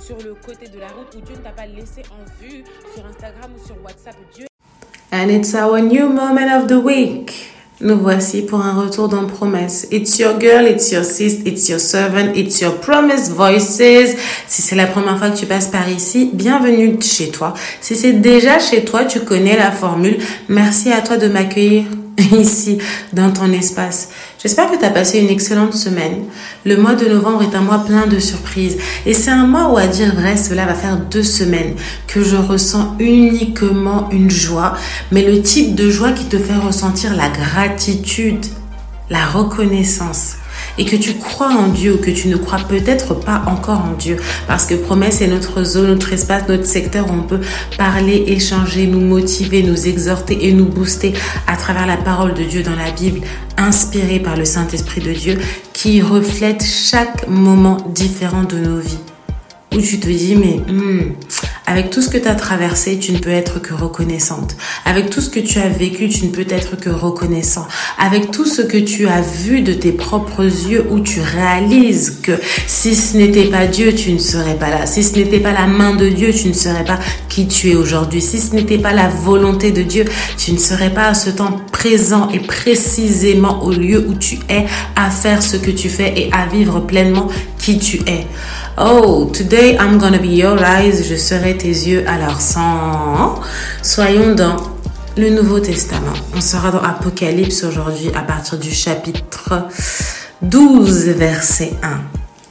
sur le côté de la route ou Dieu ne t'a pas laissé en vue sur Instagram ou sur WhatsApp. Dieu. And it's our new moment of the week. Nous voici pour un retour dans promesse. It's your girl, it's your sis, it's your servant, it's your promise voices. Si c'est la première fois que tu passes par ici, bienvenue chez toi. Si c'est déjà chez toi, tu connais la formule. Merci à toi de m'accueillir ici dans ton espace. J'espère que tu as passé une excellente semaine. Le mois de novembre est un mois plein de surprises et c'est un mois où à dire vrai, cela va faire deux semaines que je ressens uniquement une joie, mais le type de joie qui te fait ressentir la gratitude, la reconnaissance et que tu crois en Dieu ou que tu ne crois peut-être pas encore en Dieu. Parce que promesse est notre zone, notre espace, notre secteur où on peut parler, échanger, nous motiver, nous exhorter et nous booster à travers la parole de Dieu dans la Bible, inspirée par le Saint-Esprit de Dieu, qui reflète chaque moment différent de nos vies. Où tu te dis, mais hmm, avec tout ce que tu as traversé, tu ne peux être que reconnaissante. Avec tout ce que tu as vécu, tu ne peux être que reconnaissant. Avec tout ce que tu as vu de tes propres yeux, où tu réalises que si ce n'était pas Dieu, tu ne serais pas là. Si ce n'était pas la main de Dieu, tu ne serais pas qui tu es aujourd'hui. Si ce n'était pas la volonté de Dieu, tu ne serais pas à ce temps présent et précisément au lieu où tu es à faire ce que tu fais et à vivre pleinement qui tu es. Oh, today I'm gonna be your eyes. Je serai tes yeux. Alors, sans. Soyons dans le Nouveau Testament. On sera dans Apocalypse aujourd'hui à partir du chapitre 12, verset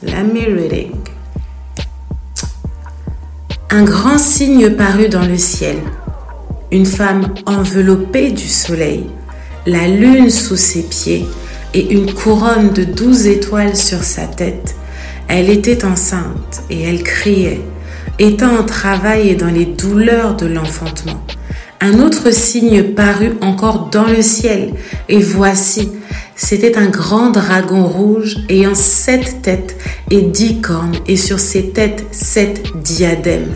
1. La me reading. Un grand signe parut dans le ciel. Une femme enveloppée du soleil, la lune sous ses pieds et une couronne de douze étoiles sur sa tête. Elle était enceinte et elle criait, étant en travail et dans les douleurs de l'enfantement. Un autre signe parut encore dans le ciel, et voici, c'était un grand dragon rouge ayant sept têtes et dix cornes, et sur ses têtes sept diadèmes.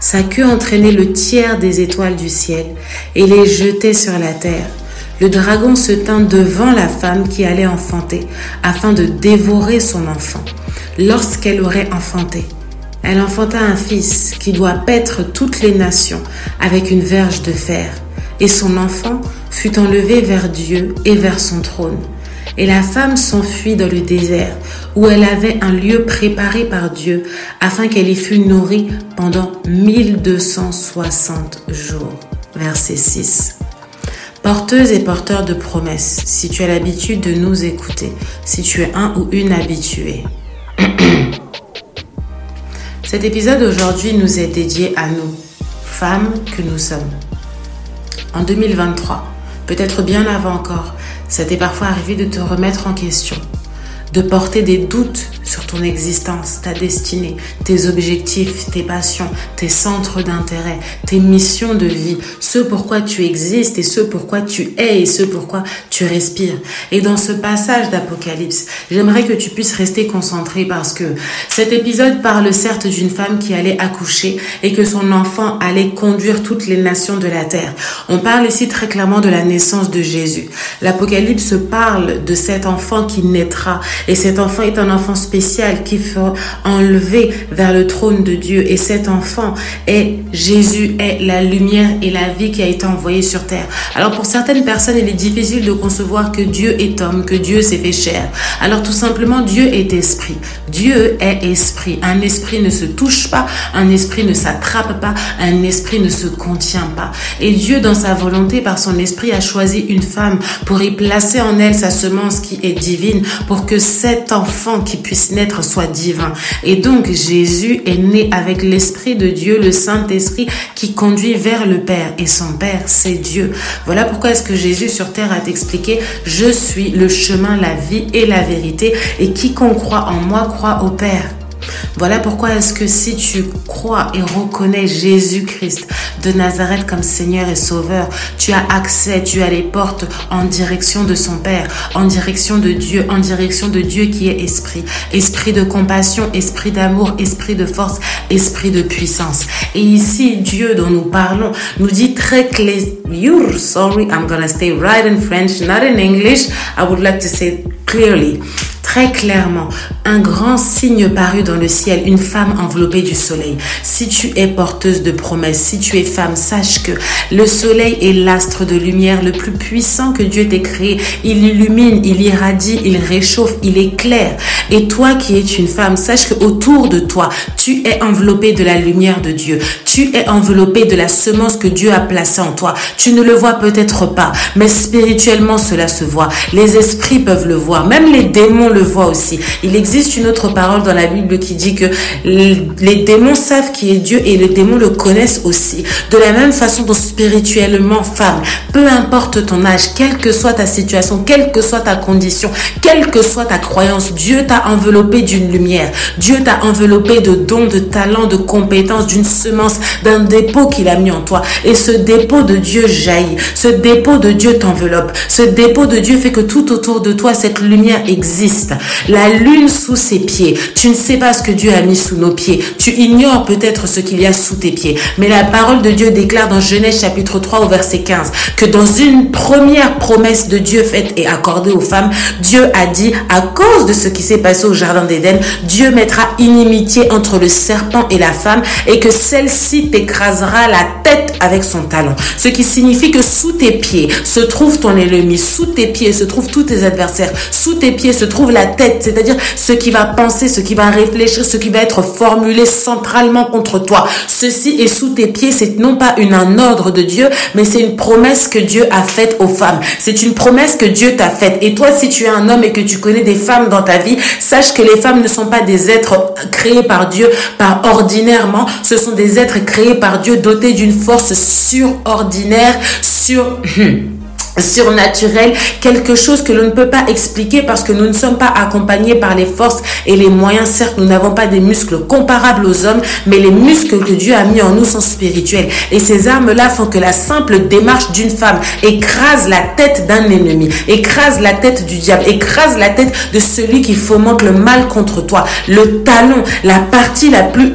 Sa queue entraînait le tiers des étoiles du ciel et les jetait sur la terre. Le dragon se tint devant la femme qui allait enfanter, afin de dévorer son enfant lorsqu'elle aurait enfanté. Elle enfanta un fils qui doit paître toutes les nations avec une verge de fer. Et son enfant fut enlevé vers Dieu et vers son trône. Et la femme s'enfuit dans le désert, où elle avait un lieu préparé par Dieu, afin qu'elle y fût nourrie pendant 1260 jours. Verset 6. Porteuse et porteur de promesses, si tu as l'habitude de nous écouter, si tu es un ou une habituée. Cet épisode aujourd'hui nous est dédié à nous, femmes que nous sommes. En 2023, peut-être bien avant encore, ça t'est parfois arrivé de te remettre en question, de porter des doutes sur ton existence, ta destinée, tes objectifs, tes passions, tes centres d'intérêt, tes missions de vie, ce pourquoi tu existes et ce pourquoi tu es et ce pourquoi tu respires. Et dans ce passage d'Apocalypse, j'aimerais que tu puisses rester concentré parce que cet épisode parle certes d'une femme qui allait accoucher et que son enfant allait conduire toutes les nations de la terre. On parle ici très clairement de la naissance de Jésus. L'Apocalypse parle de cet enfant qui naîtra et cet enfant est un enfant spécial qui fera enlever vers le trône de Dieu. Et cet enfant est Jésus, est la lumière et la vie qui a été envoyée sur terre. Alors pour certaines personnes, il est difficile de concevoir que Dieu est homme, que Dieu s'est fait chair. Alors tout simplement, Dieu est esprit. Dieu est esprit. Un esprit ne se touche pas, un esprit ne s'attrape pas, un esprit ne se contient pas. Et Dieu, dans sa volonté, par son esprit, a choisi une femme pour y placer en elle sa semence qui est divine, pour que cet enfant qui puisse naître soit divin. Et donc Jésus est né avec l'Esprit de Dieu, le Saint-Esprit qui conduit vers le Père. Et son Père, c'est Dieu. Voilà pourquoi est-ce que Jésus sur terre a expliqué, je suis le chemin, la vie et la vérité. Et quiconque croit en moi croit au Père. Voilà pourquoi est-ce que si tu crois et reconnais Jésus-Christ de Nazareth comme Seigneur et Sauveur, tu as accès, tu as les portes en direction de son Père, en direction de Dieu, en direction de Dieu qui est esprit. Esprit de compassion, esprit d'amour, esprit de force, esprit de puissance. Et ici, Dieu dont nous parlons nous dit très clairement, you're sorry, I'm gonna stay right in French, not in English. I would like to say clearly très clairement un grand signe paru dans le ciel, une femme enveloppée du soleil. Si tu es porteuse de promesses, si tu es femme, sache que le soleil est l'astre de lumière le plus puissant que Dieu t'ait créé. Il illumine, il irradie, il réchauffe, il éclaire. Et toi qui es une femme, sache que autour de toi, tu es enveloppée de la lumière de Dieu. Tu es enveloppée de la semence que Dieu a placée en toi. Tu ne le vois peut-être pas, mais spirituellement cela se voit. Les esprits peuvent le voir, même les démons le voit aussi. Il existe une autre parole dans la Bible qui dit que les démons savent qui est Dieu et les démons le connaissent aussi. De la même façon dont spirituellement, femme, peu importe ton âge, quelle que soit ta situation, quelle que soit ta condition, quelle que soit ta croyance, Dieu t'a enveloppé d'une lumière. Dieu t'a enveloppé de dons, de talents, de compétences, d'une semence, d'un dépôt qu'il a mis en toi. Et ce dépôt de Dieu jaillit. Ce dépôt de Dieu t'enveloppe. Ce dépôt de Dieu fait que tout autour de toi, cette lumière existe. La lune sous ses pieds. Tu ne sais pas ce que Dieu a mis sous nos pieds. Tu ignores peut-être ce qu'il y a sous tes pieds. Mais la parole de Dieu déclare dans Genèse chapitre 3 au verset 15 que dans une première promesse de Dieu faite et accordée aux femmes, Dieu a dit, à cause de ce qui s'est passé au jardin d'Éden, Dieu mettra inimitié entre le serpent et la femme et que celle-ci t'écrasera la tête avec son talon. Ce qui signifie que sous tes pieds se trouve ton ennemi, sous tes pieds se trouvent tous tes adversaires, sous tes pieds se trouve la tête, c'est-à-dire ce qui va penser, ce qui va réfléchir, ce qui va être formulé centralement contre toi. Ceci est sous tes pieds, c'est non pas une, un ordre de Dieu, mais c'est une promesse que Dieu a faite aux femmes. C'est une promesse que Dieu t'a faite. Et toi, si tu es un homme et que tu connais des femmes dans ta vie, sache que les femmes ne sont pas des êtres créés par Dieu par ordinairement, ce sont des êtres créés par Dieu dotés d'une force surordinaire, sur... surnaturel, quelque chose que l'on ne peut pas expliquer parce que nous ne sommes pas accompagnés par les forces et les moyens. Certes, nous n'avons pas des muscles comparables aux hommes, mais les muscles que Dieu a mis en nous sont spirituels. Et ces armes-là font que la simple démarche d'une femme écrase la tête d'un ennemi, écrase la tête du diable, écrase la tête de celui qui fomente le mal contre toi. Le talon, la partie la plus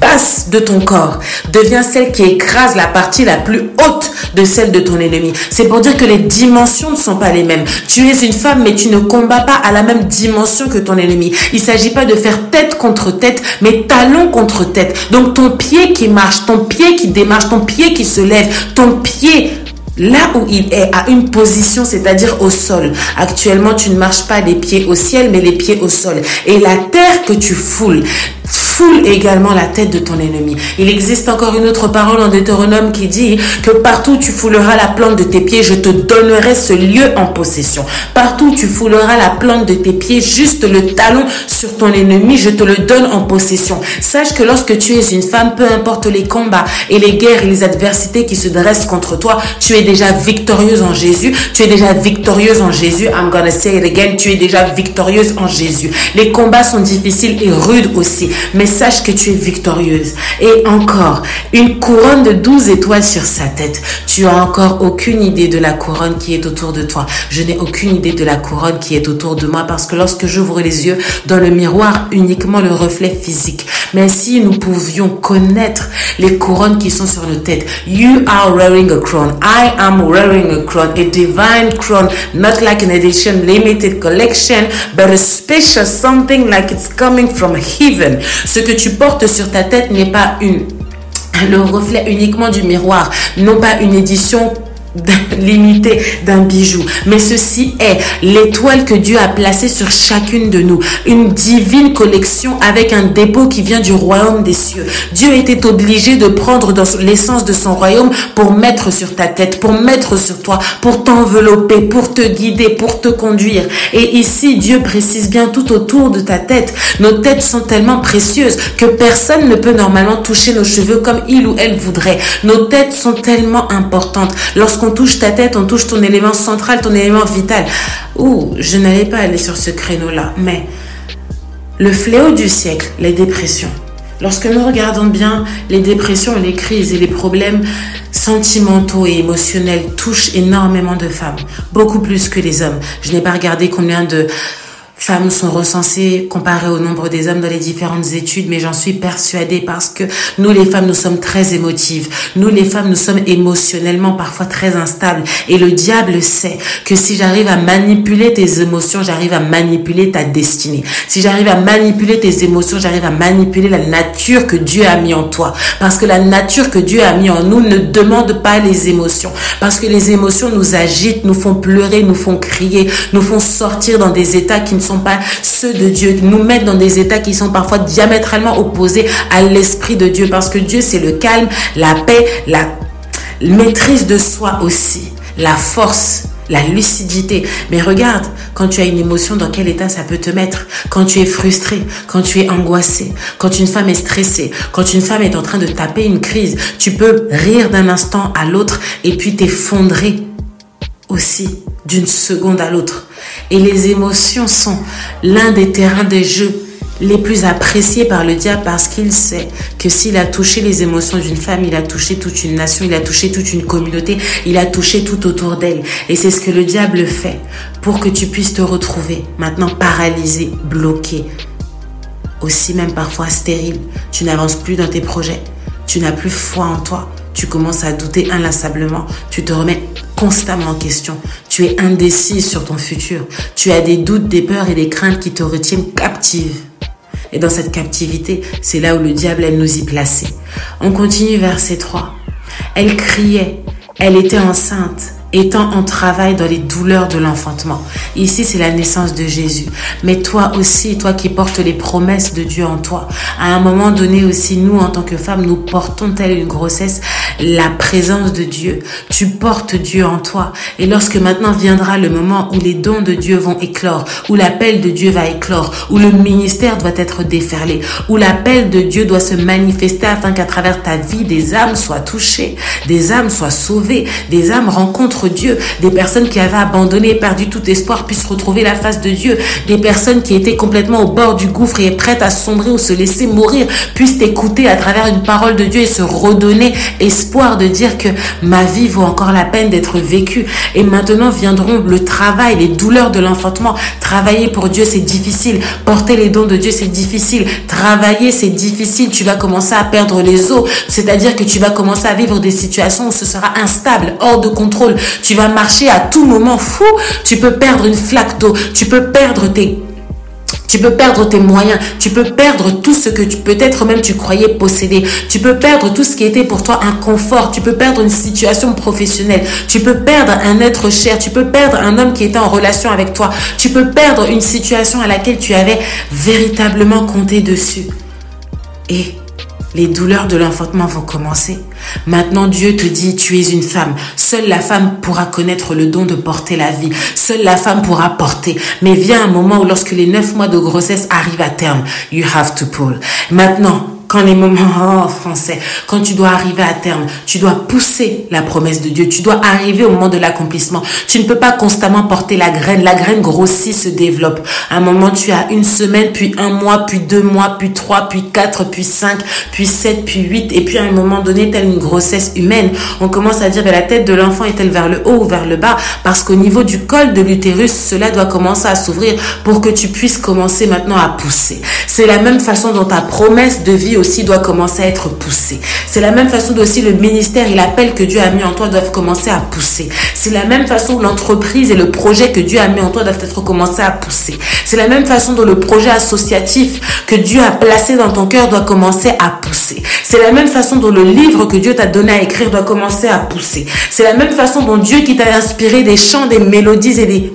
basse de ton corps devient celle qui écrase la partie la plus haute de celle de ton ennemi. C'est pour dire que les dimensions ne sont pas les mêmes. Tu es une femme, mais tu ne combats pas à la même dimension que ton ennemi. Il s'agit pas de faire tête contre tête, mais talon contre tête. Donc ton pied qui marche, ton pied qui démarche, ton pied qui se lève, ton pied là où il est à une position, c'est-à-dire au sol. Actuellement, tu ne marches pas les pieds au ciel, mais les pieds au sol. Et la terre que tu foules, foule également la tête de ton ennemi. Il existe encore une autre parole en Deutéronome qui dit que partout tu fouleras la plante de tes pieds, je te donnerai ce lieu en possession. Partout tu fouleras la plante de tes pieds, juste le talon sur ton ennemi, je te le donne en possession. Sache que lorsque tu es une femme, peu importe les combats et les guerres et les adversités qui se dressent contre toi, tu es déjà victorieuse en Jésus. Tu es déjà victorieuse en Jésus. I'm gonna say it again. Tu es déjà victorieuse en Jésus. Les combats sont difficiles et rudes aussi mais sache que tu es victorieuse. Et encore, une couronne de 12 étoiles sur sa tête. Tu as encore aucune idée de la couronne qui est autour de toi. Je n'ai aucune idée de la couronne qui est autour de moi parce que lorsque j'ouvre les yeux dans le miroir, uniquement le reflet physique. Mais si nous pouvions connaître les couronnes qui sont sur nos têtes. You are wearing a crown. I am wearing a crown. A divine crown. Not like an edition limited collection, but a special something like it's coming from heaven. Ce que tu portes sur ta tête n'est pas une le reflet uniquement du miroir, non pas une édition limité d'un bijou. Mais ceci est l'étoile que Dieu a placée sur chacune de nous. Une divine collection avec un dépôt qui vient du royaume des cieux. Dieu était obligé de prendre l'essence de son royaume pour mettre sur ta tête, pour mettre sur toi, pour t'envelopper, pour te guider, pour te conduire. Et ici, Dieu précise bien tout autour de ta tête. Nos têtes sont tellement précieuses que personne ne peut normalement toucher nos cheveux comme il ou elle voudrait. Nos têtes sont tellement importantes. Lorsque on touche ta tête, on touche ton élément central, ton élément vital. Ouh, je n'allais pas aller sur ce créneau-là, mais Le fléau du siècle, les dépressions. Lorsque nous regardons bien, les dépressions, les crises et les problèmes sentimentaux et émotionnels touchent énormément de femmes, beaucoup plus que les hommes. Je n'ai pas regardé combien de femmes sont recensées comparées au nombre des hommes dans les différentes études, mais j'en suis persuadée parce que nous les femmes, nous sommes très émotives. Nous les femmes, nous sommes émotionnellement parfois très instables. Et le diable sait que si j'arrive à manipuler tes émotions, j'arrive à manipuler ta destinée. Si j'arrive à manipuler tes émotions, j'arrive à manipuler la nature que Dieu a mis en toi. Parce que la nature que Dieu a mis en nous ne demande pas les émotions. Parce que les émotions nous agitent, nous font pleurer, nous font crier, nous font sortir dans des états qui ne sont pas ceux de Dieu, nous mettent dans des états qui sont parfois diamétralement opposés à l'esprit de Dieu, parce que Dieu, c'est le calme, la paix, la maîtrise de soi aussi, la force, la lucidité. Mais regarde, quand tu as une émotion, dans quel état ça peut te mettre? Quand tu es frustré, quand tu es angoissé, quand une femme est stressée, quand une femme est en train de taper une crise, tu peux rire d'un instant à l'autre et puis t'effondrer aussi d'une seconde à l'autre. Et les émotions sont l'un des terrains de jeu les plus appréciés par le diable parce qu'il sait que s'il a touché les émotions d'une femme, il a touché toute une nation, il a touché toute une communauté, il a touché tout autour d'elle. Et c'est ce que le diable fait pour que tu puisses te retrouver maintenant paralysé, bloqué, aussi même parfois stérile. Tu n'avances plus dans tes projets, tu n'as plus foi en toi, tu commences à douter inlassablement, tu te remets constamment en question. Tu es indécis sur ton futur. Tu as des doutes, des peurs et des craintes qui te retiennent captive. Et dans cette captivité, c'est là où le diable aime nous y placer. On continue verset 3. Elle criait, elle était enceinte, étant en travail dans les douleurs de l'enfantement. Ici, c'est la naissance de Jésus. Mais toi aussi, toi qui portes les promesses de Dieu en toi, à un moment donné aussi, nous, en tant que femmes, nous portons telle une grossesse la présence de Dieu. Tu portes Dieu en toi. Et lorsque maintenant viendra le moment où les dons de Dieu vont éclore, où l'appel de Dieu va éclore, où le ministère doit être déferlé, où l'appel de Dieu doit se manifester afin qu'à travers ta vie, des âmes soient touchées, des âmes soient sauvées, des âmes rencontrent Dieu, des personnes qui avaient abandonné et perdu tout espoir puissent retrouver la face de Dieu, des personnes qui étaient complètement au bord du gouffre et prêtes à sombrer ou se laisser mourir puissent écouter à travers une parole de Dieu et se redonner espoir de dire que ma vie vaut encore la peine d'être vécue. Et maintenant viendront le travail, les douleurs de l'enfantement. Travailler pour Dieu, c'est difficile. Porter les dons de Dieu, c'est difficile. Travailler, c'est difficile. Tu vas commencer à perdre les os. C'est-à-dire que tu vas commencer à vivre des situations où ce sera instable, hors de contrôle. Tu vas marcher à tout moment fou. Tu peux perdre une flaque d'eau. Tu peux perdre tes moyens, tu peux perdre tout ce que peut-être même tu croyais posséder. Tu peux perdre tout ce qui était pour toi un confort, tu peux perdre une situation professionnelle, tu peux perdre un être cher, tu peux perdre un homme qui était en relation avec toi, tu peux perdre une situation à laquelle tu avais véritablement compté dessus. Et les douleurs de l'enfantement vont commencer. Maintenant, Dieu te dit, tu es une femme. Seule la femme pourra connaître le don de porter la vie. Seule la femme pourra porter. Mais vient un moment où lorsque les neuf mois de grossesse arrivent à terme, you have to pull. Maintenant, quand les moments, oh, français, quand tu dois arriver à terme, tu dois pousser la promesse de Dieu, tu dois arriver au moment de l'accomplissement. Tu ne peux pas constamment porter la graine, la graine grossit, se développe. À un moment, tu as une semaine, puis un mois, puis deux mois, puis trois, puis quatre, puis cinq, puis sept, puis huit, et puis à un moment donné, telle une grossesse humaine, on commence à dire, ben, la tête de l'enfant est-elle vers le haut ou vers le bas? Parce qu'au niveau du col de l'utérus, cela doit commencer à s'ouvrir pour que tu puisses commencer maintenant à pousser. C'est la même façon dont ta promesse de vie doit commencer à être poussé. C'est la même façon aussi le ministère et l'appel que Dieu a mis en toi doivent commencer à pousser. C'est la même façon l'entreprise et le projet que Dieu a mis en toi doivent être commencés à pousser. C'est la même façon dont le projet associatif que Dieu a placé dans ton cœur doit commencer à pousser. C'est la même façon dont le livre que Dieu t'a donné à écrire doit commencer à pousser. C'est la même façon dont Dieu qui t'a inspiré des chants, des mélodies et des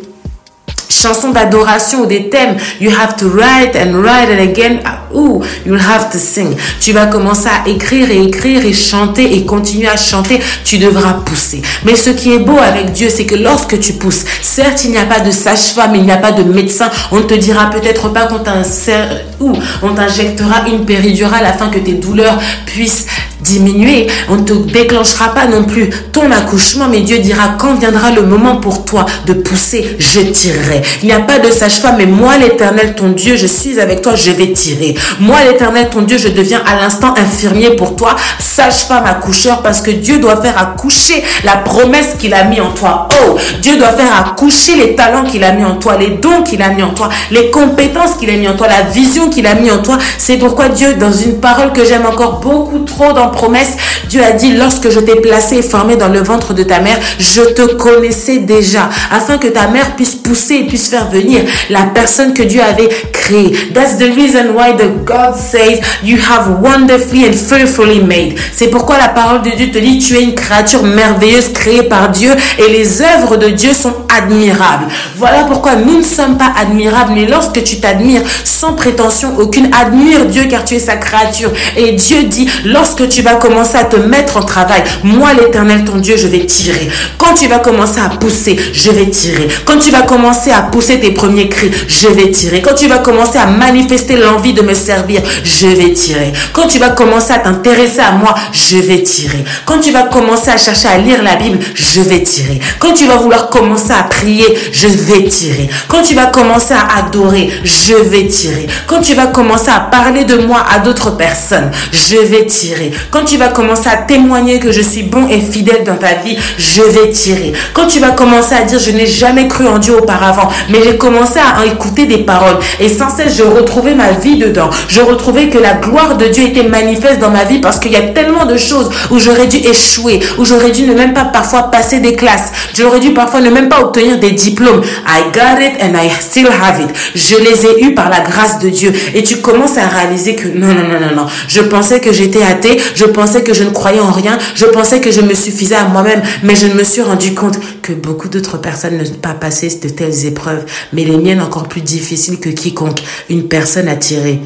chansons d'adoration ou des thèmes. You have to write and write and again. Ooh, you'll have to sing. Tu vas commencer à écrire et écrire et chanter et continuer à chanter. Tu devras pousser. Mais ce qui est beau avec Dieu, c'est que lorsque tu pousses, certes, il n'y a pas de sage-femme, il n'y a pas de médecin. On ne te dira peut-être pas qu'on t'insère ou on t'injectera une péridurale afin que tes douleurs puissent diminuer. On ne te déclenchera pas non plus ton accouchement, mais Dieu dira quand viendra le moment pour toi de pousser, je tirerai. Il n'y a pas de sage-femme, mais moi l'éternel, ton Dieu, je suis avec toi, je vais tirer. Moi l'éternel, ton Dieu, je deviens à l'instant infirmier pour toi, sage-femme, accoucheur, parce que Dieu doit faire accoucher la promesse qu'il a mis en toi. Oh, Dieu doit faire accoucher les talents qu'il a mis en toi, les dons qu'il a mis en toi, les compétences qu'il a mis en toi, la vision qu'il a mis en toi. C'est pourquoi Dieu, dans une parole que j'aime encore beaucoup trop dans promesse, Dieu a dit, lorsque je t'ai placé et formé dans le ventre de ta mère, je te connaissais déjà, afin que ta mère puisse pousser et puisse faire venir la personne que Dieu avait créée. That's the reason why the God says you have wonderfully and fearfully made. C'est pourquoi la parole de Dieu te dit, tu es une créature merveilleuse créée par Dieu et les œuvres de Dieu sont admirables. Voilà pourquoi nous ne sommes pas admirables, mais lorsque tu t'admires sans prétention aucune, admire Dieu car tu es sa créature. Et Dieu dit, lorsque tu vas commencer à te mettre en travail, moi l'éternel ton Dieu, je vais tirer. Quand tu vas commencer à pousser, je vais tirer. Quand tu vas commencer à pousser tes premiers cris, je vais tirer. Quand tu vas commencer à manifester l'envie de me servir, je vais tirer. Quand tu vas commencer à t'intéresser à moi, je vais tirer. Quand tu vas commencer à chercher à lire la Bible, je vais tirer. Quand tu vas vouloir commencer à prier, je vais tirer. Quand tu vas commencer à adorer, je vais tirer. Quand tu vas commencer à parler de moi à d'autres personnes, je vais tirer. Quand tu vas commencer à témoigner que je suis bon et fidèle dans ta vie, je vais tirer. Quand tu vas commencer à dire je n'ai jamais cru en Dieu auparavant, mais j'ai commencé à écouter des paroles et sans cesse je retrouvais ma vie dedans. Je retrouvais que la gloire de Dieu était manifeste dans ma vie parce qu'il y a tellement de choses où j'aurais dû échouer, où j'aurais dû ne même pas parfois passer des classes. J'aurais dû parfois ne même pas obtenir des diplômes. I got it and I still have it. Je les ai eus par la grâce de Dieu. Et tu commences à réaliser que non, non, non, non, non. Je pensais que j'étais athée. Je pensais que je ne croyais en rien. Je pensais que je me suffisais à moi-même. Mais je me suis rendu compte que beaucoup d'autres personnes ne sont pas passé de telles épreuves. Mais les miennes encore plus difficiles que quiconque. Une personne a tiré.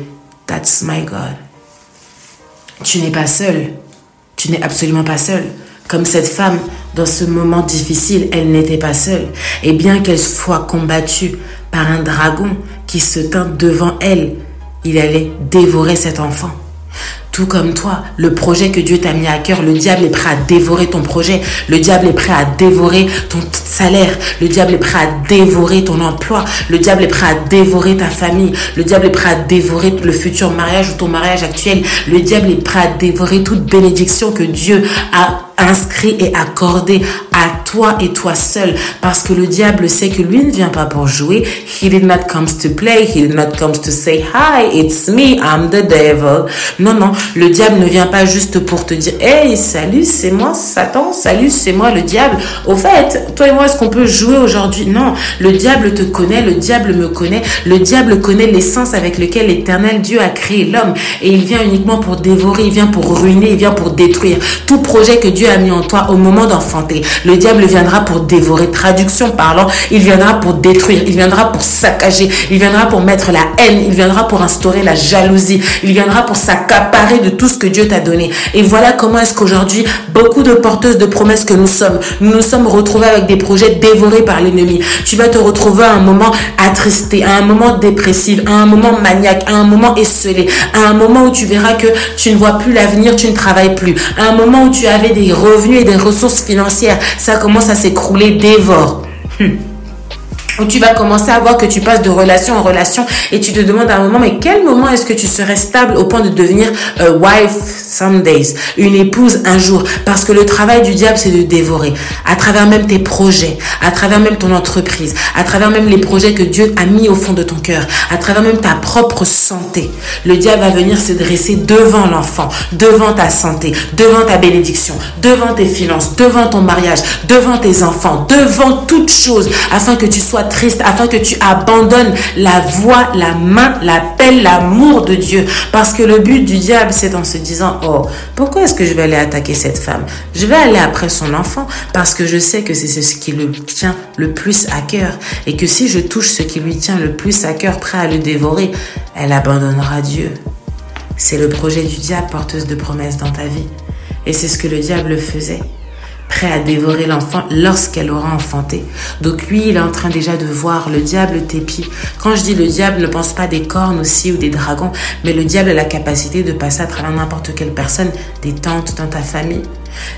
That's my God. Tu n'es pas seul. Tu n'es absolument pas seul. Comme cette femme, dans ce moment difficile, elle n'était pas seule. Et bien qu'elle soit combattue par un dragon qui se tint devant elle, il allait dévorer cet enfant. Tout comme toi, le projet que Dieu t'a mis à cœur, le diable est prêt à dévorer ton projet. Le diable est prêt à dévorer ton salaire. Le diable est prêt à dévorer ton emploi. Le diable est prêt à dévorer ta famille. Le diable est prêt à dévorer le futur mariage ou ton mariage actuel. Le diable est prêt à dévorer toute bénédiction que Dieu a inscrit et accordé à toi et toi seul. Parce que le diable sait que lui ne vient pas pour jouer. He did not come to play. He did not come to say, hi, it's me, I'm the devil. Non, non, le diable ne vient pas juste pour te dire, hey, salut, c'est moi, Satan, salut, c'est moi, le diable. Au fait, toi et moi, est-ce qu'on peut jouer aujourd'hui? Non, le diable te connaît, le diable me connaît, le diable connaît l'essence avec lequel l'éternel Dieu a créé l'homme. Et il vient uniquement pour dévorer, il vient pour ruiner, il vient pour détruire. Tout projet que Dieu a mis en toi au moment d'enfanter, le diable viendra pour dévorer. Traduction parlant, il viendra pour détruire, il viendra pour saccager, il viendra pour mettre la haine, il viendra pour instaurer la jalousie, il viendra pour s'accaparer de tout ce que Dieu t'a donné. Et voilà comment est-ce qu'aujourd'hui, beaucoup de porteuses de promesses que nous sommes, nous nous sommes retrouvés avec des projets dévorés par l'ennemi. Tu vas te retrouver à un moment attristé, à un moment dépressif, à un moment maniaque, à un moment esselé, à un moment où tu verras que tu ne vois plus l'avenir, tu ne travailles plus, à un moment où tu avais des revenus et des ressources financières, ça commence à s'écrouler, dévore. Où tu vas commencer à voir que tu passes de relation en relation et tu te demandes à un moment, mais quel moment est-ce que tu serais stable au point de devenir a wife some days, une épouse un jour Parce que le travail du diable, c'est de dévorer, à travers même tes projets, à travers même ton entreprise, à travers même les projets que Dieu a mis au fond de ton cœur, à travers même ta propre santé. Le diable va venir se dresser devant l'enfant, devant ta santé, devant ta bénédiction, devant tes finances, devant ton mariage, devant tes enfants, devant toute chose, afin que tu sois triste, afin que tu abandonnes la voix, la main, l'appel, l'amour de Dieu. Parce que le but du diable, c'est en se disant, oh, pourquoi est-ce que je vais aller attaquer cette femme? Je vais aller après son enfant parce que je sais que c'est ce qui lui tient le plus à cœur. Et que si je touche ce qui lui tient le plus à cœur, prêt à le dévorer, elle abandonnera Dieu. C'est le projet du diable porteuse de promesses dans ta vie. Et c'est ce que le diable faisait. Prêt à dévorer l'enfant lorsqu'elle aura enfanté. Donc lui, il est en train déjà de voir le diable t'épie. Quand je dis le diable, ne pense pas des cornes aussi ou des dragons, mais le diable a la capacité de passer à travers n'importe quelle personne, des tantes dans ta famille,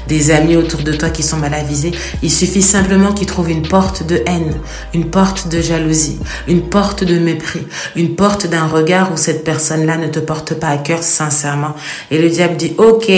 des amis autour de toi qui sont mal avisés. Il suffit simplement qu'ils trouvent une porte de haine, une porte de jalousie, une porte de mépris, une porte d'un regard où cette personne-là ne te porte pas à cœur sincèrement. Et le diable dit, OK,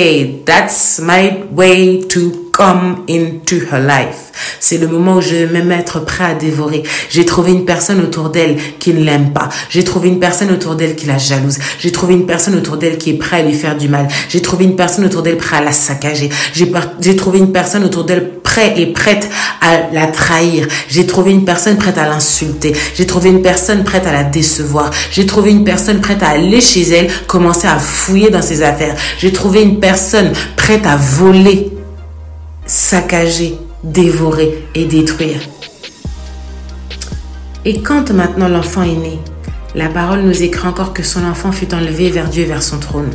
that's my way to come into her life. C'est le moment où je vais même être prêt à dévorer. J'ai trouvé une personne autour d'elle qui ne l'aime pas. J'ai trouvé une personne autour d'elle qui la jalouse. J'ai trouvé une personne autour d'elle qui est prêt à lui faire du mal. J'ai trouvé une personne autour d'elle prêt à la saccager. J'ai trouvé une personne autour d'elle prêt et prête à la trahir. J'ai trouvé une personne prête à l'insulter. J'ai trouvé une personne prête à la décevoir. J'ai trouvé une personne prête à aller chez elle, commencer à fouiller dans ses affaires. J'ai trouvé une personne prête à voler saccager, dévorer et détruire. Et quand maintenant l'enfant est né, la parole nous écrit encore que son enfant fut enlevé vers Dieu, vers son trône.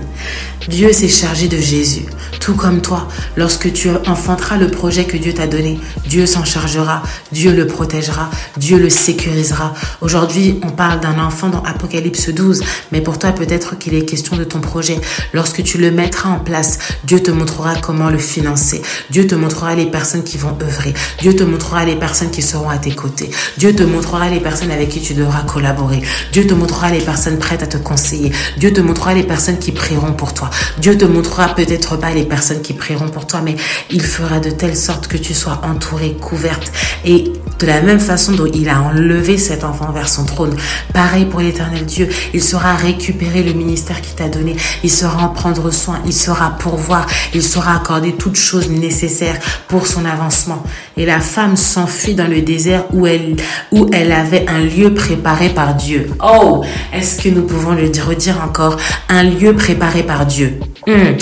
Dieu s'est chargé de Jésus. Tout comme toi, lorsque tu enfanteras le projet que Dieu t'a donné, Dieu s'en chargera, Dieu le protégera, Dieu le sécurisera. Aujourd'hui, on parle d'un enfant dans Apocalypse 12, mais pour toi, peut-être qu'il est question de ton projet. Lorsque tu le mettras en place, Dieu te montrera comment le financer. Dieu te montrera les personnes qui vont œuvrer. Dieu te montrera les personnes qui seront à tes côtés. Dieu te montrera les personnes avec qui tu devras collaborer. Dieu te montrera les personnes prêtes à te conseiller. Dieu te montrera les personnes qui prieront pour toi. Dieu te montrera peut-être pas les personnes qui prieront pour toi, mais il fera de telle sorte que tu sois entourée, couverte. Et de la même façon dont il a enlevé cet enfant vers son trône, pareil pour l'éternel Dieu, il saura récupérer le ministère qu'il t'a donné, il saura en prendre soin, il saura pourvoir, il saura accorder toutes choses nécessaires pour son avancement. Et la femme s'enfuit dans le désert où elle, où elle avait un lieu préparé par Dieu. Oh, est-ce que nous pouvons le redire encore? Un lieu préparé par Dieu. Hmm,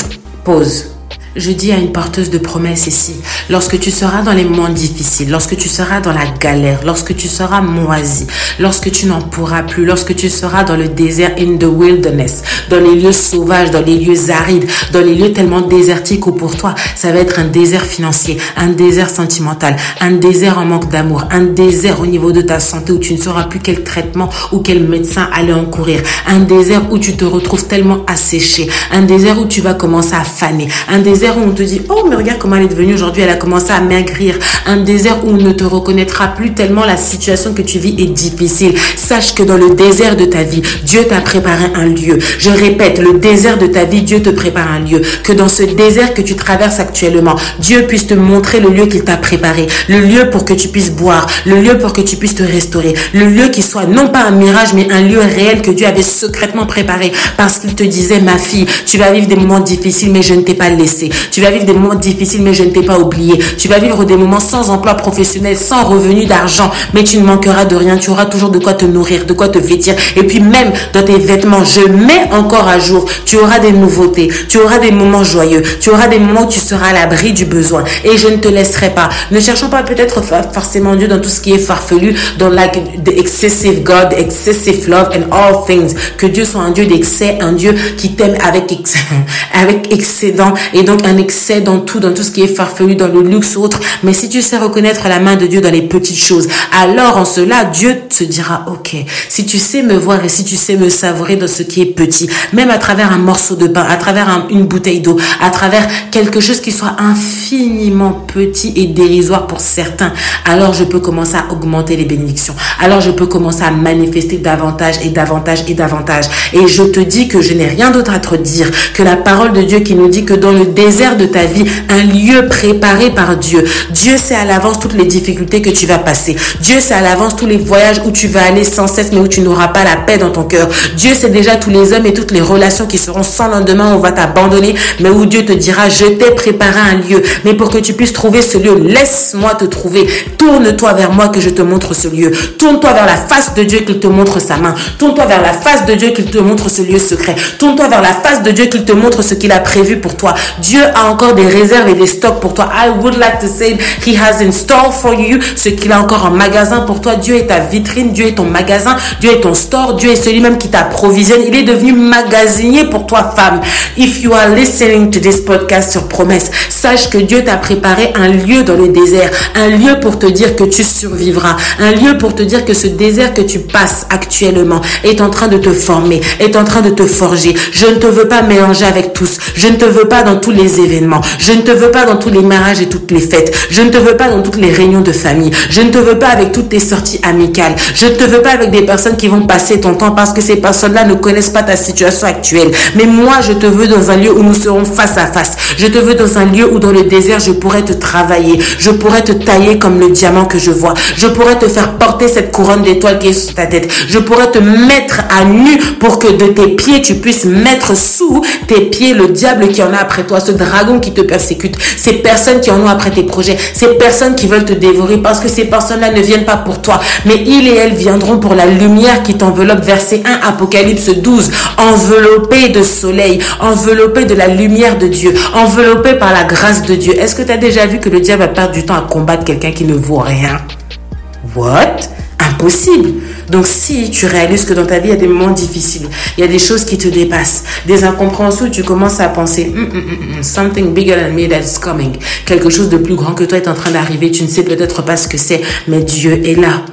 pause. Je dis à une porteuse de promesses ici, lorsque tu seras dans les moments difficiles, lorsque tu seras dans la galère, lorsque tu seras moisi, lorsque tu n'en pourras plus, lorsque tu seras dans le désert in the wilderness, dans les lieux sauvages, dans les lieux arides, dans les lieux tellement désertiques où pour toi, ça va être un désert financier, un désert sentimental, un désert en manque d'amour, un désert au niveau de ta santé où tu ne sauras plus quel traitement ou quel médecin aller encourir, un désert où tu te retrouves tellement asséché, un désert où tu vas commencer à faner, un où on te dit, oh, mais regarde comment elle est devenue aujourd'hui, elle a commencé à maigrir. Un désert où on ne te reconnaîtra plus tellement la situation que tu vis est difficile. Sache que dans le désert de ta vie, Dieu t'a préparé un lieu. Je répète, le désert de ta vie, Dieu te prépare un lieu. Que dans ce désert que tu traverses actuellement, Dieu puisse te montrer le lieu qu'il t'a préparé. Le lieu pour que tu puisses boire. Le lieu pour que tu puisses te restaurer. Le lieu qui soit non pas un mirage, mais un lieu réel que Dieu avait secrètement préparé. Parce qu'il te disait, ma fille, tu vas vivre des moments difficiles, mais je ne t'ai pas laissé. Tu vas vivre des moments difficiles, mais je ne t'ai pas oublié. Tu vas vivre des moments sans emploi professionnel, sans revenu d'argent, mais tu ne manqueras de rien. Tu auras toujours de quoi te nourrir, de quoi te vêtir. Et puis même dans tes vêtements, je mets encore à jour. Tu auras des nouveautés. Tu auras des moments joyeux. Tu auras des moments où tu seras à l'abri du besoin. Et je ne te laisserai pas. Ne cherchons pas peut-être forcément Dieu dans tout ce qui est farfelu, dans like excessive God, excessive love and all things. Que Dieu soit un Dieu d'excès, un Dieu qui t'aime avec, excédent un excès dans tout, dans tout ce qui est farfelu, dans le luxe autre. Mais si tu sais reconnaître la main de Dieu dans les petites choses, alors en cela, Dieu te dira, ok, si tu sais me voir et si tu sais me savourer dans ce qui est petit, même à travers un morceau de pain, à travers une bouteille d'eau, à travers quelque chose qui soit infiniment petit et dérisoire pour certains, alors je peux commencer à augmenter les bénédictions. Alors je peux commencer à manifester davantage et davantage et davantage. Et je te dis que je n'ai rien d'autre à te dire que la parole de Dieu qui nous dit que dans le désert, de ta vie, un lieu préparé par Dieu. Dieu sait à l'avance toutes les difficultés que tu vas passer. Dieu sait à l'avance tous les voyages où tu vas aller sans cesse, mais où tu n'auras pas la paix dans ton cœur. Dieu sait déjà tous les hommes et toutes les relations qui seront sans lendemain, on va t'abandonner, mais où Dieu te dira, je t'ai préparé un lieu. Mais pour que tu puisses trouver ce lieu, laisse-moi te trouver. Tourne-toi vers moi que je te montre ce lieu. Tourne-toi vers la face de Dieu qu'il te montre sa main. Tourne-toi vers la face de Dieu qu'il te montre ce lieu secret. Tourne-toi vers la face de Dieu qu'il te montre ce qu'il a prévu pour toi. Dieu Dieu a encore des réserves et des stocks pour toi. I would like to say he has in store for you ce qu'il a encore en magasin pour toi. Dieu est ta vitrine, Dieu est ton magasin, Dieu est ton store, Dieu est celui même qui t'approvisionne. Il est devenu magasinier pour toi, femme. If you are listening to this podcast sur promesse, sache que Dieu t'a préparé un lieu dans le désert, un lieu pour te dire que tu survivras, un lieu pour te dire que ce désert que tu passes actuellement est en train de te former, est en train de te forger. Je ne te veux pas mélanger avec tous. Je ne te veux pas dans tous les événements. Je ne te veux pas dans tous les mariages et toutes les fêtes. Je ne te veux pas dans toutes les réunions de famille. Je ne te veux pas avec toutes tes sorties amicales. Je ne te veux pas avec des personnes qui vont passer ton temps parce que ces personnes-là ne connaissent pas ta situation actuelle. Mais moi, je te veux dans un lieu où nous serons face à face. Je te veux dans un lieu où dans le désert, je pourrais te travailler. Je pourrais te tailler comme le diamant que je vois. Je pourrais te faire porter cette couronne d'étoiles qui est sur ta tête. Je pourrais te mettre à nu pour que de tes pieds, tu puisses mettre sous tes pieds le diable qui en a après toi, ce dragon qui te persécute, ces personnes qui en ont après tes projets, ces personnes qui veulent te dévorer parce que ces personnes-là ne viennent pas pour toi, mais ils et elles viendront pour la lumière qui t'enveloppe. Verset 1, Apocalypse 12, enveloppé de soleil, enveloppé de la lumière de Dieu, enveloppé par la grâce de Dieu. Est-ce que tu as déjà vu que le diable va perdre du temps à combattre quelqu'un qui ne vaut rien? What? Impossible. Donc si tu réalises que dans ta vie, il y a des moments difficiles, il y a des choses qui te dépassent, des incompréhensions, tu commences à penser, hum, hum, hum, something bigger than me that's coming. Quelque chose de plus grand que toi est en train d'arriver. Tu ne sais peut-être pas ce que c'est, mais Dieu est là.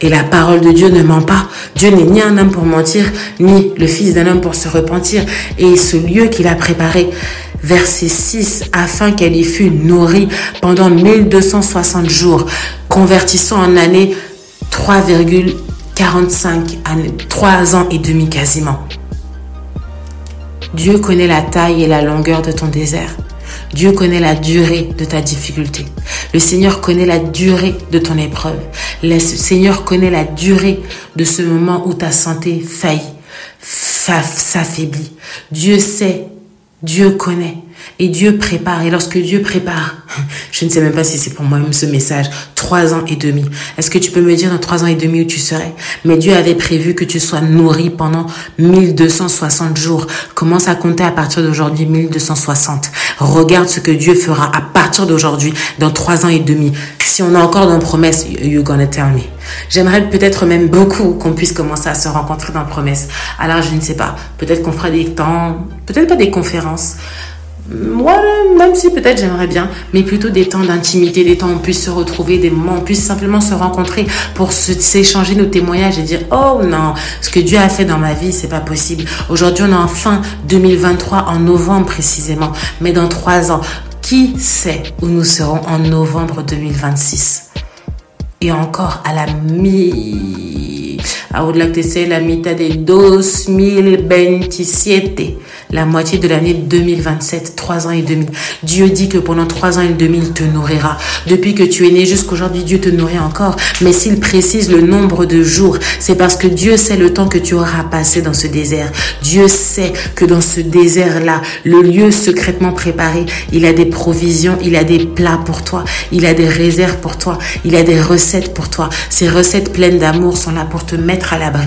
Et la parole de Dieu ne ment pas. Dieu n'est ni un homme pour mentir, ni le fils d'un homme pour se repentir. Et ce lieu qu'il a préparé, verset 6, afin qu'elle y fût nourrie pendant 1260 jours, convertissant en année 3,45 années, 3 ans et demi quasiment. Dieu connaît la taille et la longueur de ton désert. Dieu connaît la durée de ta difficulté. Le Seigneur connaît la durée de ton épreuve. Le Seigneur connaît la durée de ce moment où ta santé faillit, s'affaiblit. Dieu sait, Dieu connaît. Et Dieu prépare. Et lorsque Dieu prépare, je ne sais même pas si c'est pour moi-même ce message, trois ans et demi. Est-ce que tu peux me dire dans trois ans et demi où tu serais? Mais Dieu avait prévu que tu sois nourri pendant 1260 jours. Commence à compter à partir d'aujourd'hui 1260. Regarde ce que Dieu fera à partir d'aujourd'hui dans trois ans et demi. Si on a encore dans promesse, you're gonna tell me. J'aimerais peut-être même beaucoup qu'on puisse commencer à se rencontrer dans promesse. Alors je ne sais pas. Peut-être qu'on fera des temps, peut-être pas des conférences moi, même si peut-être j'aimerais bien, mais plutôt des temps d'intimité, des temps où on puisse se retrouver, des moments où on puisse simplement se rencontrer pour s'échanger nos témoignages et dire oh non, ce que Dieu a fait dans ma vie, c'est pas possible. Aujourd'hui, on est en fin 2023, en novembre précisément, mais dans trois ans, qui sait où nous serons en novembre 2026 Et encore à la mi, I would like to say la mitad de 2027 la moitié de l'année 2027, trois ans et demi. Dieu dit que pendant trois ans et demi, il te nourrira. Depuis que tu es né jusqu'aujourd'hui, Dieu te nourrit encore. Mais s'il précise le nombre de jours, c'est parce que Dieu sait le temps que tu auras passé dans ce désert. Dieu sait que dans ce désert-là, le lieu secrètement préparé, il a des provisions, il a des plats pour toi, il a des réserves pour toi, il a des recettes pour toi. Ces recettes pleines d'amour sont là pour te mettre à l'abri.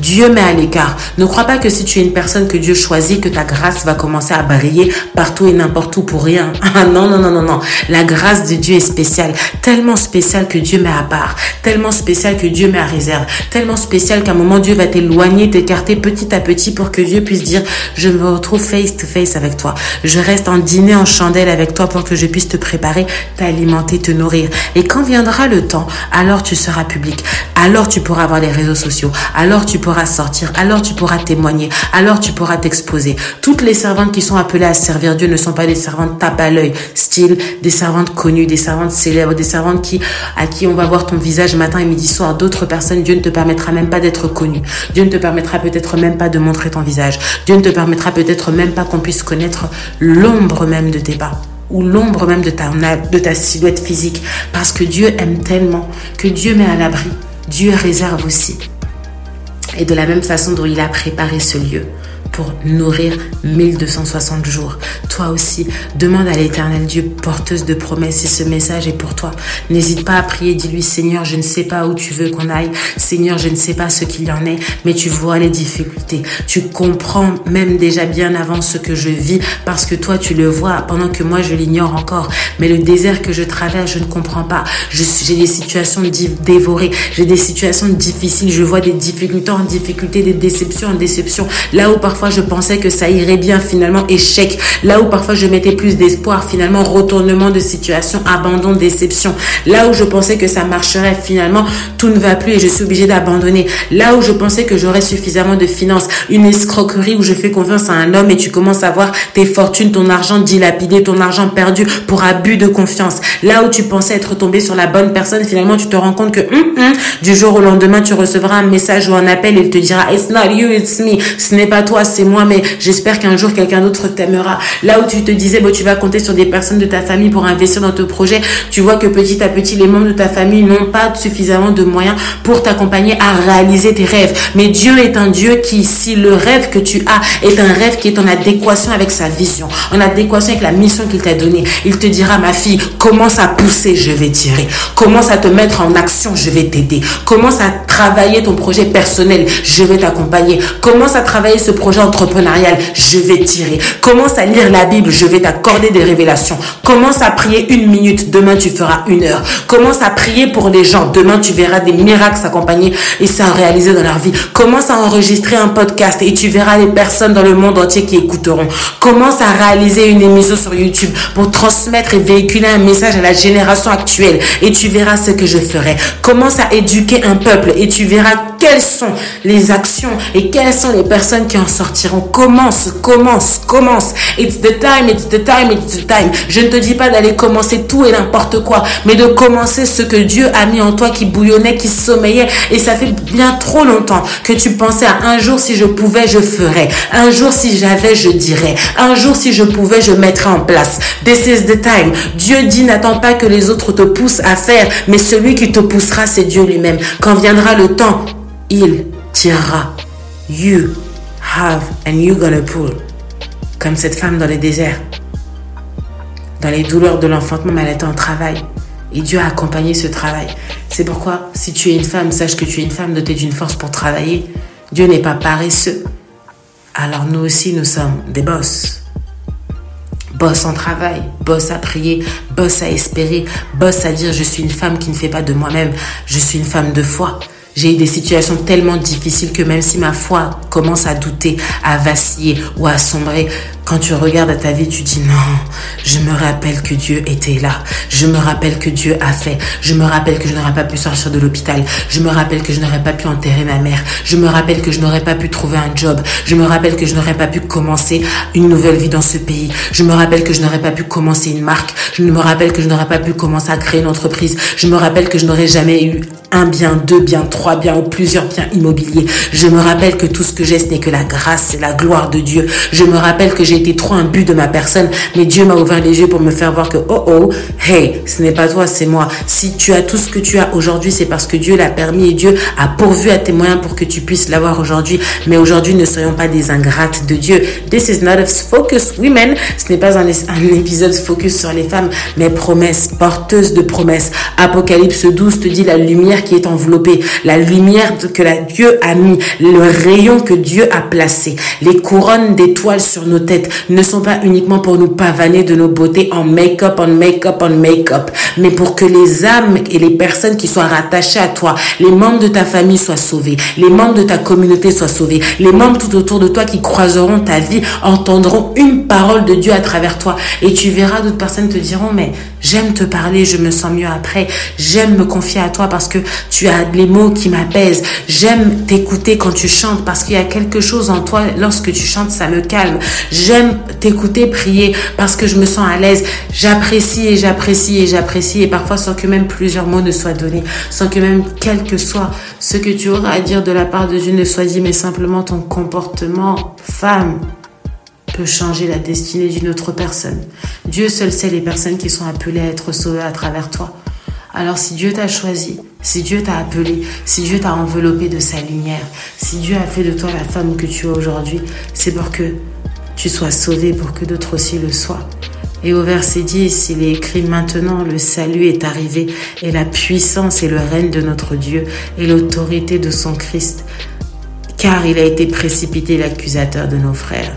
Dieu met à l'écart. Ne crois pas que si tu es une personne que Dieu choisit, que ta grâce va commencer à briller partout et n'importe où pour rien. Ah non, non, non, non, non. La grâce de Dieu est spéciale. Tellement spéciale que Dieu met à part. Tellement spéciale que Dieu met à réserve. Tellement spéciale qu'à un moment, Dieu va t'éloigner, t'écarter petit à petit pour que Dieu puisse dire, je me retrouve face to face avec toi. Je reste en dîner en chandelle avec toi pour que je puisse te préparer, t'alimenter, te nourrir. Et quand viendra le temps, alors tu seras public. Alors tu pourras avoir les réseaux sociaux. Alors tu pourras sortir. Alors tu pourras témoigner. Alors tu pourras t'exposer. Toutes les servantes qui sont appelées à servir Dieu ne sont pas des servantes tape à l'œil, style des servantes connues, des servantes célèbres, des servantes qui, à qui on va voir ton visage matin et midi soir. D'autres personnes, Dieu ne te permettra même pas d'être connu. Dieu ne te permettra peut-être même pas de montrer ton visage. Dieu ne te permettra peut-être même pas qu'on puisse connaître l'ombre même de tes pas ou l'ombre même de ta, de ta silhouette physique. Parce que Dieu aime tellement que Dieu met à l'abri. Dieu réserve aussi. Et de la même façon dont il a préparé ce lieu, pour nourrir 1260 jours. Toi aussi, demande à l'éternel Dieu, porteuse de promesses, si ce message est pour toi. N'hésite pas à prier, dis-lui, Seigneur, je ne sais pas où tu veux qu'on aille. Seigneur, je ne sais pas ce qu'il y en est, mais tu vois les difficultés. Tu comprends même déjà bien avant ce que je vis parce que toi, tu le vois pendant que moi, je l'ignore encore. Mais le désert que je traverse, je ne comprends pas. J'ai des situations dévorées. J'ai des situations difficiles. Je vois des difficultés en difficulté, des déceptions en déception. Là où parfois je pensais que ça irait bien, finalement échec. Là où parfois je mettais plus d'espoir, finalement retournement de situation, abandon, déception. Là où je pensais que ça marcherait, finalement tout ne va plus et je suis obligée d'abandonner. Là où je pensais que j'aurais suffisamment de finances, une escroquerie où je fais confiance à un homme et tu commences à voir tes fortunes, ton argent dilapidé, ton argent perdu pour abus de confiance. Là où tu pensais être tombé sur la bonne personne, finalement tu te rends compte que hum, hum, du jour au lendemain tu recevras un message ou un appel et il te dira It's not you, it's me. Ce n'est pas toi, c'est moi, mais j'espère qu'un jour quelqu'un d'autre t'aimera. Là où tu te disais, bon, tu vas compter sur des personnes de ta famille pour investir dans ton projet, tu vois que petit à petit, les membres de ta famille n'ont pas suffisamment de moyens pour t'accompagner à réaliser tes rêves. Mais Dieu est un Dieu qui, si le rêve que tu as est un rêve qui est en adéquation avec sa vision, en adéquation avec la mission qu'il t'a donnée, il te dira, ma fille, commence à pousser, je vais tirer. Commence à te mettre en action, je vais t'aider. Commence à travailler ton projet personnel, je vais t'accompagner. Commence à travailler ce projet entrepreneurial, je vais tirer. Commence à lire la Bible, je vais t'accorder des révélations. Commence à prier une minute, demain tu feras une heure. Commence à prier pour les gens, demain tu verras des miracles s'accompagner et ça réaliser dans leur vie. Commence à enregistrer un podcast et tu verras les personnes dans le monde entier qui écouteront. Commence à réaliser une émission sur YouTube pour transmettre et véhiculer un message à la génération actuelle et tu verras ce que je ferai. Commence à éduquer un peuple et tu verras quelles sont les actions et quelles sont les personnes qui en Commence, commence, commence. It's the time, it's the time, it's the time. Je ne te dis pas d'aller commencer tout et n'importe quoi, mais de commencer ce que Dieu a mis en toi qui bouillonnait, qui sommeillait. Et ça fait bien trop longtemps que tu pensais à un jour si je pouvais, je ferais. Un jour si j'avais, je dirais. Un jour si je pouvais, je mettrais en place. This is the time. Dieu dit, n'attends pas que les autres te poussent à faire, mais celui qui te poussera, c'est Dieu lui-même. Quand viendra le temps, il tirera. You have and gonna pull. Comme cette femme dans le désert. Dans les douleurs de l'enfantement, elle était en travail. Et Dieu a accompagné ce travail. C'est pourquoi, si tu es une femme, sache que tu es une femme dotée d'une force pour travailler. Dieu n'est pas paresseux. Alors nous aussi, nous sommes des boss. Boss en travail, boss à prier, boss à espérer, boss à dire je suis une femme qui ne fait pas de moi-même, je suis une femme de foi. J'ai eu des situations tellement difficiles que même si ma foi commence à douter, à vaciller ou à sombrer, quand tu regardes à ta vie, tu dis non, je me rappelle que Dieu était là. Je me rappelle que Dieu a fait. Je me rappelle que je n'aurais pas pu sortir de l'hôpital. Je me rappelle que je n'aurais pas pu enterrer ma mère. Je me rappelle que je n'aurais pas pu trouver un job. Je me rappelle que je n'aurais pas pu commencer une nouvelle vie dans ce pays. Je me rappelle que je n'aurais pas pu commencer une marque. Je me rappelle que je n'aurais pas pu commencer à créer une entreprise. Je me rappelle que je n'aurais jamais eu un bien, deux biens, trois biens ou plusieurs biens immobiliers. Je me rappelle que tout ce que j'ai, ce n'est que la grâce et la gloire de Dieu. Je me rappelle que j'ai été trop but de ma personne, mais Dieu m'a ouvert les yeux pour me faire voir que, oh oh, hey, ce n'est pas toi, c'est moi. Si tu as tout ce que tu as aujourd'hui, c'est parce que Dieu l'a permis et Dieu a pourvu à tes moyens pour que tu puisses l'avoir aujourd'hui. Mais aujourd'hui, ne soyons pas des ingrates de Dieu. This is not a focus women. Ce n'est pas un, épisode focus sur les femmes, mais promesses, porteuses de promesses. Apocalypse 12 te dit la lumière qui est enveloppée, la lumière que Dieu a mis, le rayon que Dieu a placé, les couronnes d'étoiles sur nos têtes, ne sont pas uniquement pour nous pavaner de nos beautés en make-up, en make-up, en make-up, mais pour que les âmes et les personnes qui soient rattachées à toi, les membres de ta famille soient sauvés, les membres de ta communauté soient sauvés, les membres tout autour de toi qui croiseront ta vie entendront une parole de Dieu à travers toi. Et tu verras d'autres personnes te diront mais j'aime te parler, je me sens mieux après, j'aime me confier à toi parce que tu as les mots qui m'apaisent, j'aime t'écouter quand tu chantes parce qu'il y a quelque chose en toi lorsque tu chantes ça me calme, t'écouter prier parce que je me sens à l'aise. J'apprécie et j'apprécie et j'apprécie et parfois sans que même plusieurs mots ne soient donnés, sans que même quel que soit ce que tu auras à dire de la part de Dieu ne soit dit, mais simplement ton comportement, femme, peut changer la destinée d'une autre personne. Dieu seul sait les personnes qui sont appelées à être sauvées à travers toi. Alors si Dieu t'a choisi, si Dieu t'a appelé, si Dieu t'a enveloppé de sa lumière, si Dieu a fait de toi la femme que tu es aujourd'hui, c'est pour que tu sois sauvé, pour que d'autres aussi le soient. Et au verset 10, il est écrit maintenant le salut est arrivé et la puissance et le règne de notre Dieu et l'autorité de son Christ, car il a été précipité l'accusateur de nos frères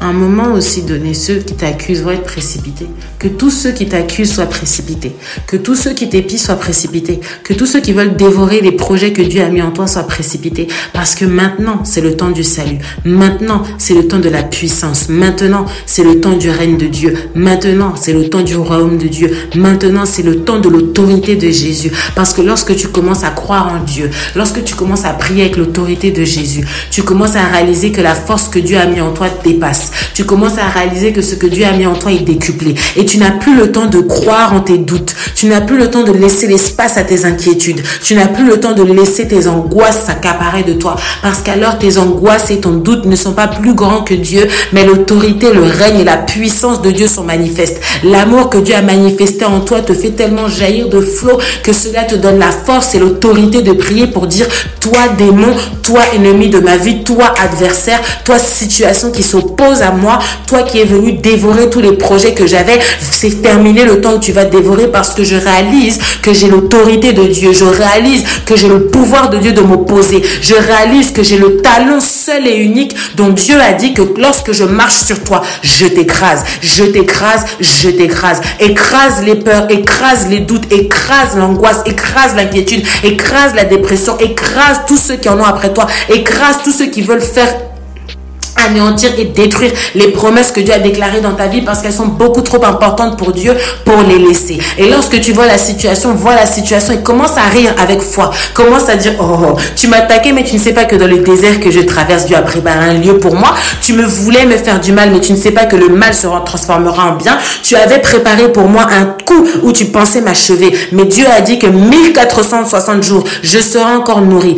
un moment aussi donné, ceux qui t'accusent vont être précipités. Que tous ceux qui t'accusent soient précipités. Que tous ceux qui t'épient soient précipités. Que tous ceux qui veulent dévorer les projets que Dieu a mis en toi soient précipités. Parce que maintenant, c'est le temps du salut. Maintenant, c'est le temps de la puissance. Maintenant, c'est le temps du règne de Dieu. Maintenant, c'est le temps du royaume de Dieu. Maintenant, c'est le temps de l'autorité de Jésus. Parce que lorsque tu commences à croire en Dieu, lorsque tu commences à prier avec l'autorité de Jésus, tu commences à réaliser que la force que Dieu a mis en toi dépasse tu commences à réaliser que ce que Dieu a mis en toi est décuplé. Tu n'as plus le temps de croire en tes doutes. Tu n'as plus le temps de laisser l'espace à tes inquiétudes. Tu n'as plus le temps de laisser tes angoisses s'accaparer de toi. Parce qu'alors tes angoisses et ton doute ne sont pas plus grands que Dieu, mais l'autorité, le règne et la puissance de Dieu sont manifestes. L'amour que Dieu a manifesté en toi te fait tellement jaillir de flot que cela te donne la force et l'autorité de prier pour dire, toi démon, toi ennemi de ma vie, toi adversaire, toi situation qui s'oppose à moi, toi qui es venu dévorer tous les projets que j'avais, c'est terminé le temps que tu vas dévorer parce que je réalise que j'ai l'autorité de Dieu, je réalise que j'ai le pouvoir de Dieu de m'opposer, je réalise que j'ai le talent seul et unique dont Dieu a dit que lorsque je marche sur toi, je t'écrase, je t'écrase, je t'écrase, écrase les peurs, écrase les doutes, écrase l'angoisse, écrase l'inquiétude, écrase la dépression, écrase tous ceux qui en ont après toi, écrase tous ceux qui veulent faire anéantir et détruire les promesses que Dieu a déclarées dans ta vie parce qu'elles sont beaucoup trop importantes pour Dieu pour les laisser. Et lorsque tu vois la situation, vois la situation et commence à rire avec foi. Commence à dire, oh, oh tu m'as attaqué mais tu ne sais pas que dans le désert que je traverse, Dieu a préparé un lieu pour moi. Tu me voulais me faire du mal mais tu ne sais pas que le mal se transformera en bien. Tu avais préparé pour moi un où tu pensais m'achever. Mais Dieu a dit que 1460 jours, je serai encore nourri.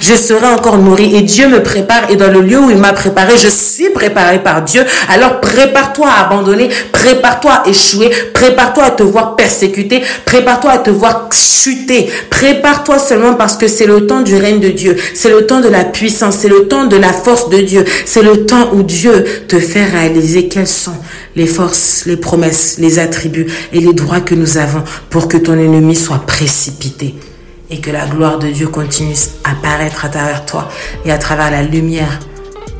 Je serai encore nourri et Dieu me prépare et dans le lieu où il m'a préparé, je suis préparé par Dieu. Alors prépare-toi à abandonner, prépare-toi à échouer, prépare-toi à te voir persécuté, prépare-toi à te voir chuter. Prépare-toi seulement parce que c'est le temps du règne de Dieu, c'est le temps de la puissance, c'est le temps de la force de Dieu, c'est le temps où Dieu te fait réaliser quelles sont les forces, les promesses, les attributs et les droits que nous avons pour que ton ennemi soit précipité et que la gloire de Dieu continue à apparaître à travers toi et à travers la lumière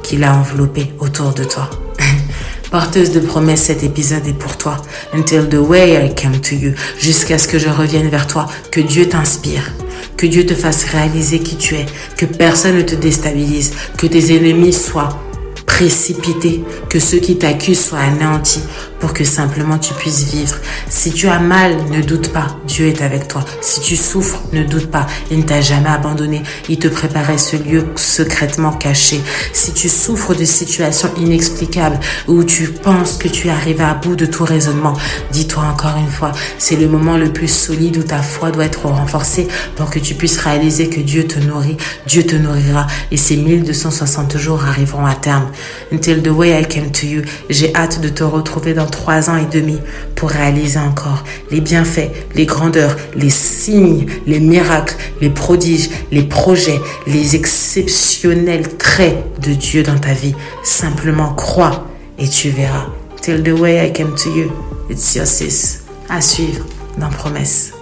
qu'il a enveloppé autour de toi. Porteuse de promesses, cet épisode est pour toi. Until the way I came to you. Jusqu'à ce que je revienne vers toi. Que Dieu t'inspire. Que Dieu te fasse réaliser qui tu es. Que personne ne te déstabilise. Que tes ennemis soient précipités. Que ceux qui t'accusent soient anéantis pour que simplement tu puisses vivre. Si tu as mal, ne doute pas, Dieu est avec toi. Si tu souffres, ne doute pas, il ne t'a jamais abandonné. Il te préparait ce lieu secrètement caché. Si tu souffres de situations inexplicables où tu penses que tu es arrivé à bout de tout raisonnement, dis-toi encore une fois, c'est le moment le plus solide où ta foi doit être renforcée pour que tu puisses réaliser que Dieu te nourrit, Dieu te nourrira et ces 1260 jours arriveront à terme. Until the way I came to you, j'ai hâte de te retrouver dans trois ans et demi pour réaliser encore les bienfaits, les grandeurs, les signes, les miracles, les prodiges, les projets, les exceptionnels traits de Dieu dans ta vie. Simplement crois et tu verras. Till the way I came to you, it's your sis. À suivre dans Promesse.